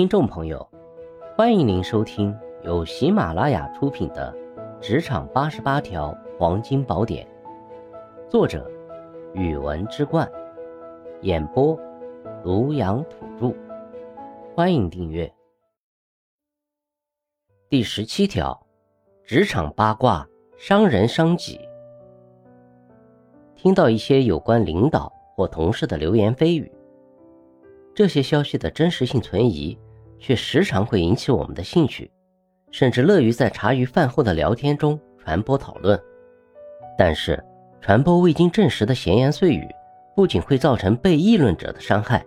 听众朋友，欢迎您收听由喜马拉雅出品的《职场八十八条黄金宝典》，作者：语文之冠，演播：庐阳土著。欢迎订阅。第十七条：职场八卦，伤人伤己。听到一些有关领导或同事的流言蜚语。这些消息的真实性存疑，却时常会引起我们的兴趣，甚至乐于在茶余饭后的聊天中传播讨论。但是，传播未经证实的闲言碎语，不仅会造成被议论者的伤害，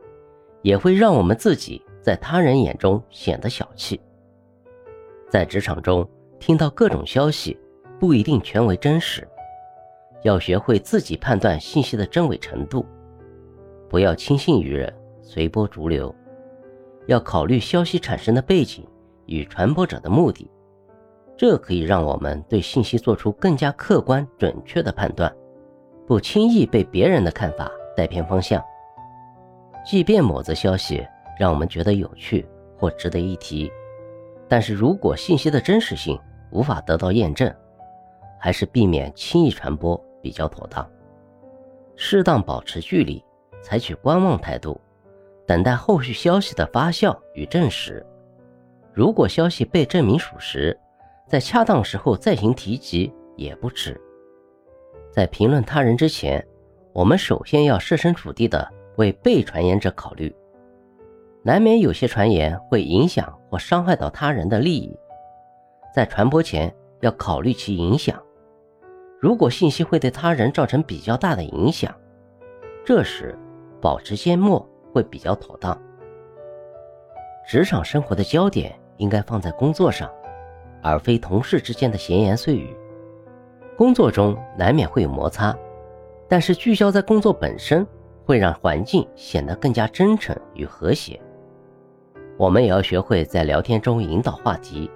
也会让我们自己在他人眼中显得小气。在职场中，听到各种消息，不一定全为真实，要学会自己判断信息的真伪程度，不要轻信于人。随波逐流，要考虑消息产生的背景与传播者的目的，这可以让我们对信息做出更加客观准确的判断，不轻易被别人的看法带偏方向。即便某则消息让我们觉得有趣或值得一提，但是如果信息的真实性无法得到验证，还是避免轻易传播比较妥当。适当保持距离，采取观望态度。等待后续消息的发酵与证实。如果消息被证明属实，在恰当时候再行提及也不迟。在评论他人之前，我们首先要设身处地的为被传言者考虑。难免有些传言会影响或伤害到他人的利益，在传播前要考虑其影响。如果信息会对他人造成比较大的影响，这时保持缄默。会比较妥当。职场生活的焦点应该放在工作上，而非同事之间的闲言碎语。工作中难免会有摩擦，但是聚焦在工作本身，会让环境显得更加真诚与和谐。我们也要学会在聊天中引导话题，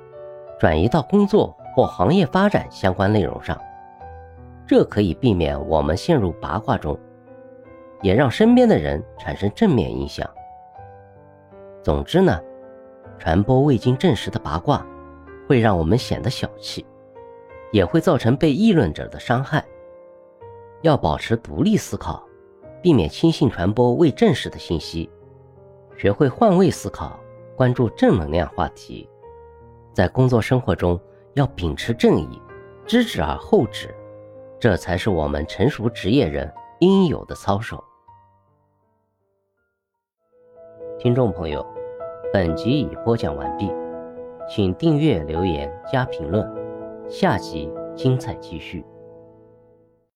转移到工作或行业发展相关内容上，这可以避免我们陷入八卦中。也让身边的人产生正面影响。总之呢，传播未经证实的八卦，会让我们显得小气，也会造成被议论者的伤害。要保持独立思考，避免轻信传播未证实的信息，学会换位思考，关注正能量话题。在工作生活中，要秉持正义，知止而后止，这才是我们成熟职业人应有的操守。听众朋友，本集已播讲完毕，请订阅、留言、加评论，下集精彩继续。